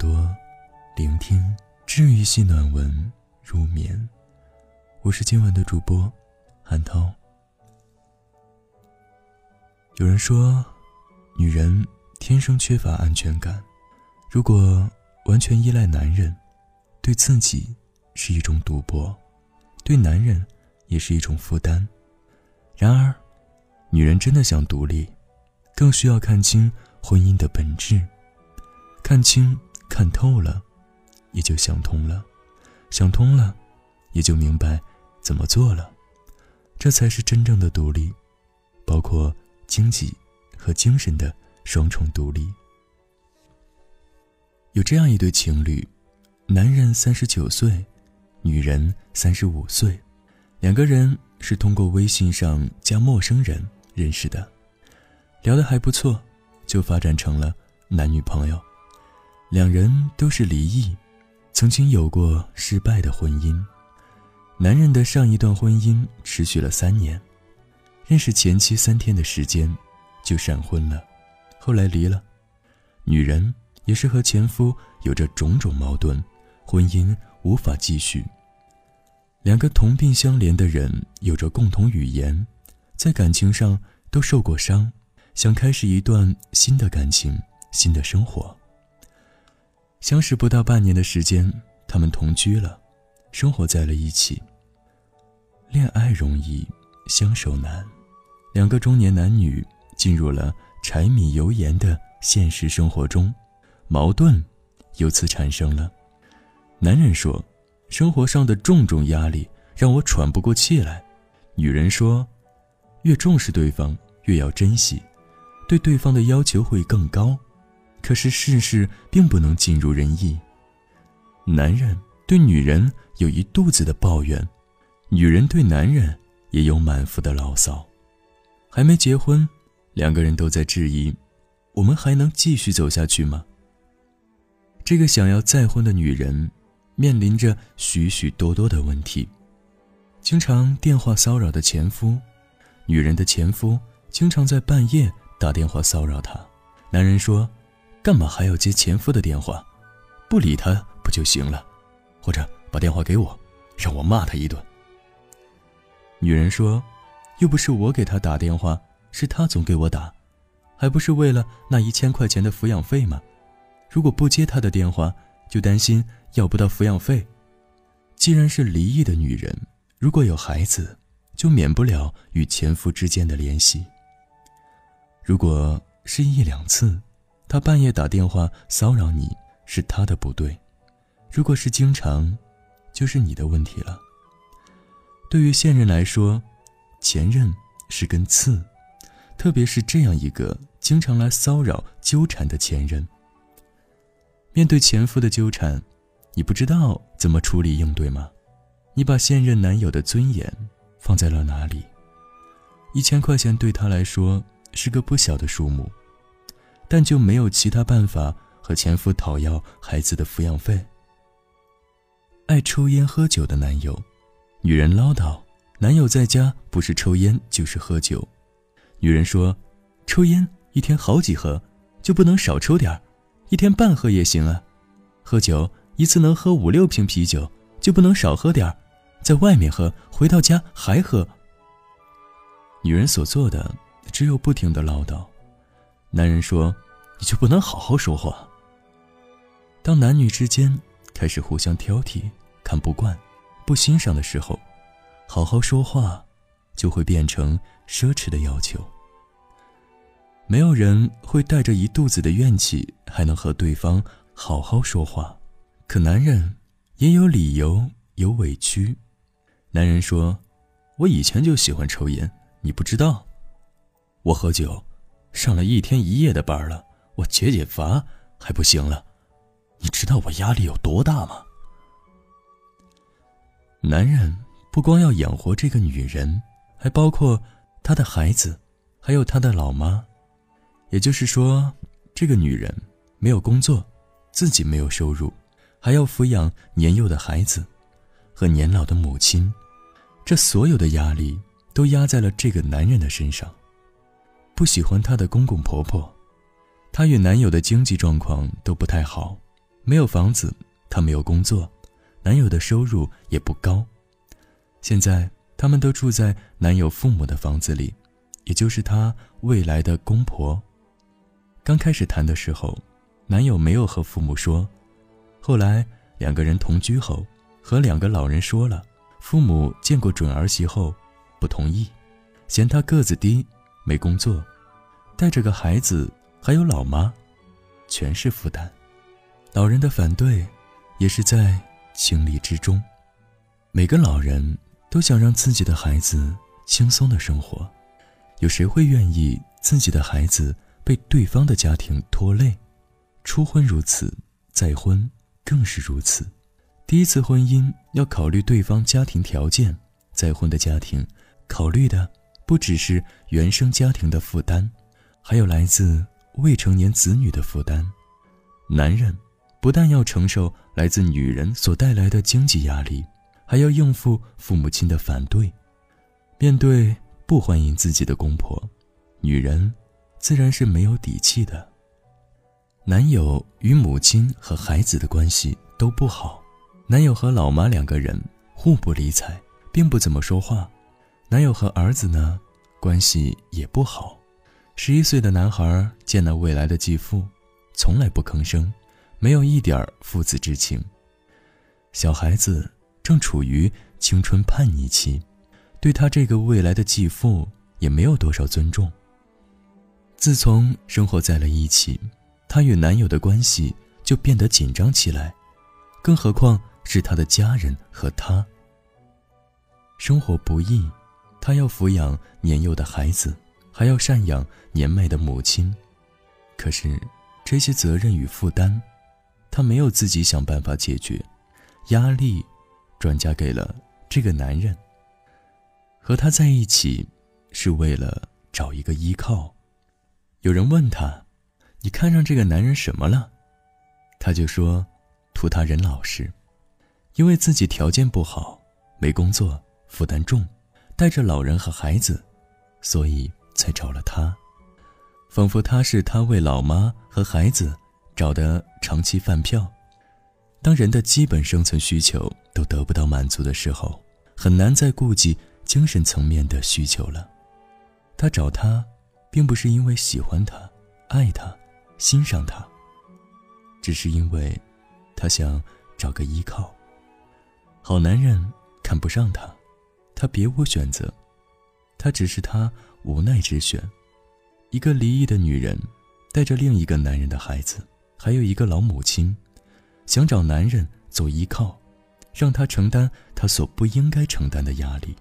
朵，聆听治愈系暖文入眠。我是今晚的主播韩涛。有人说，女人天生缺乏安全感，如果完全依赖男人，对自己是一种赌博，对男人也是一种负担。然而，女人真的想独立，更需要看清婚姻的本质。看清、看透了，也就想通了；想通了，也就明白怎么做了。这才是真正的独立，包括经济和精神的双重独立。有这样一对情侣，男人三十九岁，女人三十五岁，两个人是通过微信上加陌生人认识的，聊得还不错，就发展成了男女朋友。两人都是离异，曾经有过失败的婚姻。男人的上一段婚姻持续了三年，认识前妻三天的时间就闪婚了，后来离了。女人也是和前夫有着种种矛盾，婚姻无法继续。两个同病相怜的人有着共同语言，在感情上都受过伤，想开始一段新的感情，新的生活。相识不到半年的时间，他们同居了，生活在了一起。恋爱容易，相守难。两个中年男女进入了柴米油盐的现实生活中，矛盾由此产生了。男人说：“生活上的重重压力让我喘不过气来。”女人说：“越重视对方，越要珍惜，对对方的要求会更高。”可是世事并不能尽如人意。男人对女人有一肚子的抱怨，女人对男人也有满腹的牢骚。还没结婚，两个人都在质疑：我们还能继续走下去吗？这个想要再婚的女人，面临着许许多多的问题：经常电话骚扰的前夫，女人的前夫经常在半夜打电话骚扰她。男人说。干嘛还要接前夫的电话？不理他不就行了？或者把电话给我，让我骂他一顿。女人说：“又不是我给他打电话，是他总给我打，还不是为了那一千块钱的抚养费吗？如果不接他的电话，就担心要不到抚养费。既然是离异的女人，如果有孩子，就免不了与前夫之间的联系。如果是一两次。”他半夜打电话骚扰你，是他的不对；如果是经常，就是你的问题了。对于现任来说，前任是根刺，特别是这样一个经常来骚扰、纠缠的前任。面对前夫的纠缠，你不知道怎么处理应对吗？你把现任男友的尊严放在了哪里？一千块钱对他来说是个不小的数目。但就没有其他办法和前夫讨要孩子的抚养费。爱抽烟喝酒的男友，女人唠叨，男友在家不是抽烟就是喝酒。女人说，抽烟一天好几盒，就不能少抽点儿，一天半盒也行啊。喝酒一次能喝五六瓶啤酒，就不能少喝点儿，在外面喝，回到家还喝。女人所做的只有不停的唠叨。男人说：“你就不能好好说话？”当男女之间开始互相挑剔、看不惯、不欣赏的时候，好好说话就会变成奢侈的要求。没有人会带着一肚子的怨气还能和对方好好说话，可男人也有理由、有委屈。男人说：“我以前就喜欢抽烟，你不知道？我喝酒。”上了一天一夜的班了，我解解乏还不行了，你知道我压力有多大吗？男人不光要养活这个女人，还包括他的孩子，还有他的老妈，也就是说，这个女人没有工作，自己没有收入，还要抚养年幼的孩子和年老的母亲，这所有的压力都压在了这个男人的身上。不喜欢她的公公婆婆，她与男友的经济状况都不太好，没有房子，她没有工作，男友的收入也不高。现在他们都住在男友父母的房子里，也就是她未来的公婆。刚开始谈的时候，男友没有和父母说，后来两个人同居后，和两个老人说了，父母见过准儿媳后，不同意，嫌她个子低，没工作，带着个孩子，还有老妈，全是负担。老人的反对，也是在情理之中。每个老人都想让自己的孩子轻松的生活，有谁会愿意自己的孩子？被对方的家庭拖累，初婚如此，再婚更是如此。第一次婚姻要考虑对方家庭条件，再婚的家庭考虑的不只是原生家庭的负担，还有来自未成年子女的负担。男人不但要承受来自女人所带来的经济压力，还要应付父母亲的反对。面对不欢迎自己的公婆，女人。自然是没有底气的。男友与母亲和孩子的关系都不好，男友和老妈两个人互不理睬，并不怎么说话。男友和儿子呢，关系也不好。十一岁的男孩见了未来的继父，从来不吭声，没有一点父子之情。小孩子正处于青春叛逆期，对他这个未来的继父也没有多少尊重。自从生活在了一起，她与男友的关系就变得紧张起来，更何况是她的家人和他。生活不易，她要抚养年幼的孩子，还要赡养年迈的母亲。可是，这些责任与负担，她没有自己想办法解决，压力转嫁给了这个男人。和他在一起，是为了找一个依靠。有人问他：“你看上这个男人什么了？”他就说：“图他人老实，因为自己条件不好，没工作，负担重，带着老人和孩子，所以才找了他。仿佛他是他为老妈和孩子找的长期饭票。当人的基本生存需求都得不到满足的时候，很难再顾及精神层面的需求了。他找他。”并不是因为喜欢他、爱他、欣赏他，只是因为，他想找个依靠。好男人看不上他，他别无选择，他只是他无奈之选。一个离异的女人，带着另一个男人的孩子，还有一个老母亲，想找男人做依靠，让他承担他所不应该承担的压力。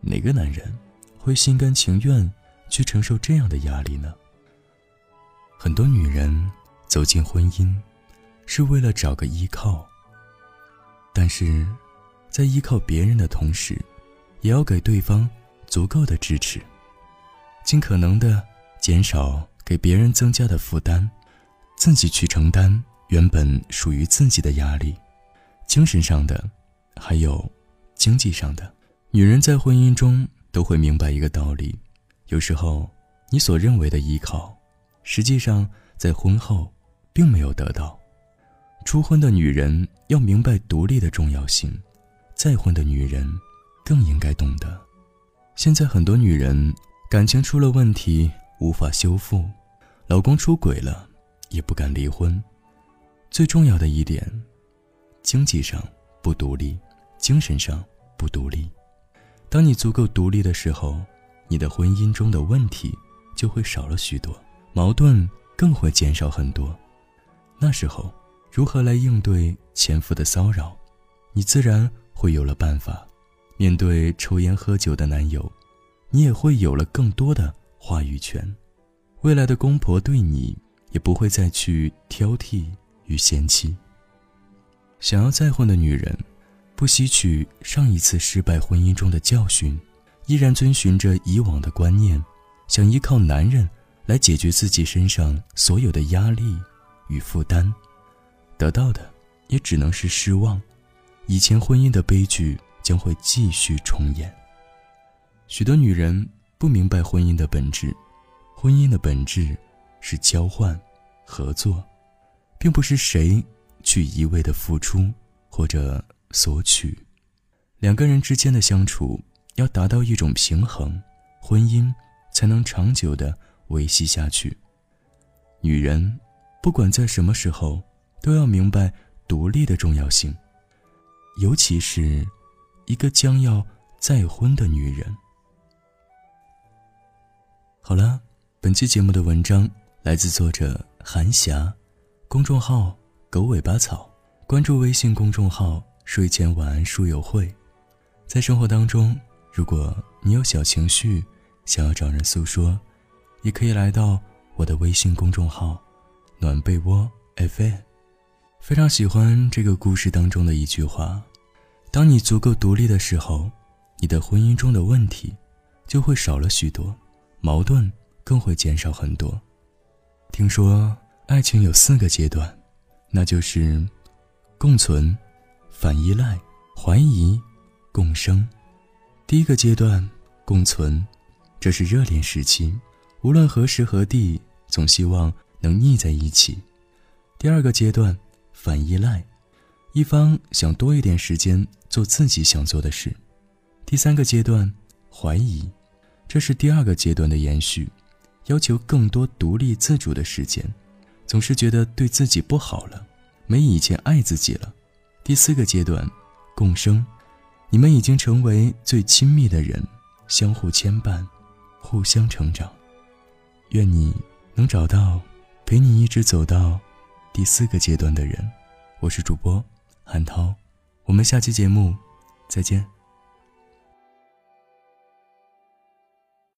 哪个男人会心甘情愿？去承受这样的压力呢？很多女人走进婚姻，是为了找个依靠。但是，在依靠别人的同时，也要给对方足够的支持，尽可能的减少给别人增加的负担，自己去承担原本属于自己的压力，精神上的，还有经济上的。女人在婚姻中都会明白一个道理。有时候，你所认为的依靠，实际上在婚后并没有得到。初婚的女人要明白独立的重要性，再婚的女人更应该懂得。现在很多女人感情出了问题，无法修复，老公出轨了也不敢离婚。最重要的一点，经济上不独立，精神上不独立。当你足够独立的时候。你的婚姻中的问题就会少了许多，矛盾更会减少很多。那时候，如何来应对前夫的骚扰，你自然会有了办法。面对抽烟喝酒的男友，你也会有了更多的话语权。未来的公婆对你也不会再去挑剔与嫌弃。想要再婚的女人，不吸取上一次失败婚姻中的教训。依然遵循着以往的观念，想依靠男人来解决自己身上所有的压力与负担，得到的也只能是失望。以前婚姻的悲剧将会继续重演。许多女人不明白婚姻的本质，婚姻的本质是交换、合作。并不是谁去一味的付出或者索取。两个人之间的相处要达到一种平衡，婚姻才能长久的维系下去。女人不管在什么时候，都要明白独立的重要性，尤其是一个将要再婚的女人。好了，本期节目的文章来自作者韩霞，公众号“狗尾巴草”，关注微信公众号“睡前晚安书友会”。在生活当中，如果你有小情绪，想要找人诉说，也可以来到我的微信公众号“暖被窝 FM”。非常喜欢这个故事当中的一句话：“当你足够独立的时候，你的婚姻中的问题就会少了许多。”矛盾更会减少很多。听说爱情有四个阶段，那就是共存、反依赖、怀疑、共生。第一个阶段共存，这是热恋时期，无论何时何地，总希望能腻在一起。第二个阶段反依赖，一方想多一点时间做自己想做的事。第三个阶段怀疑。这是第二个阶段的延续，要求更多独立自主的时间，总是觉得对自己不好了，没以前爱自己了。第四个阶段，共生，你们已经成为最亲密的人，相互牵绊，互相成长。愿你能找到陪你一直走到第四个阶段的人。我是主播韩涛，我们下期节目再见。